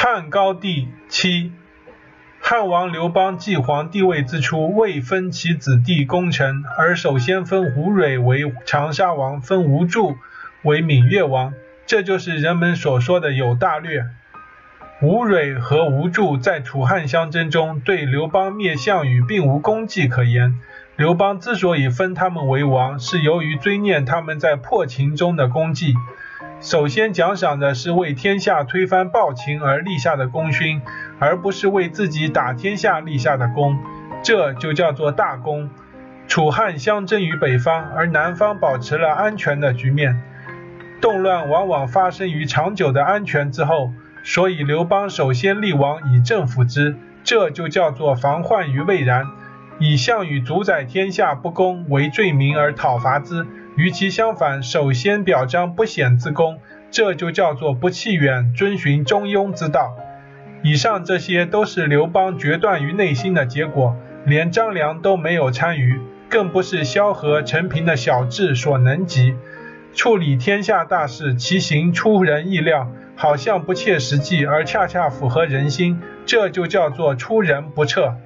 汉高帝七，汉王刘邦继皇帝位之初，未分其子弟功臣，而首先分吴芮为长沙王，分吴祝为闽越王。这就是人们所说的有大略。吴芮和吴祝在楚汉相争中，对刘邦灭项羽并无功绩可言。刘邦之所以分他们为王，是由于追念他们在破秦中的功绩。首先奖赏的是为天下推翻暴秦而立下的功勋，而不是为自己打天下立下的功，这就叫做大功。楚汉相争于北方，而南方保持了安全的局面。动乱往往发生于长久的安全之后，所以刘邦首先立王以政府之，这就叫做防患于未然。以项羽主宰天下不公为罪名而讨伐之。与其相反，首先表彰不显之功，这就叫做不弃远，遵循中庸之道。以上这些都是刘邦决断于内心的结果，连张良都没有参与，更不是萧何、陈平的小智所能及。处理天下大事，其行出人意料，好像不切实际，而恰恰符合人心，这就叫做出人不测。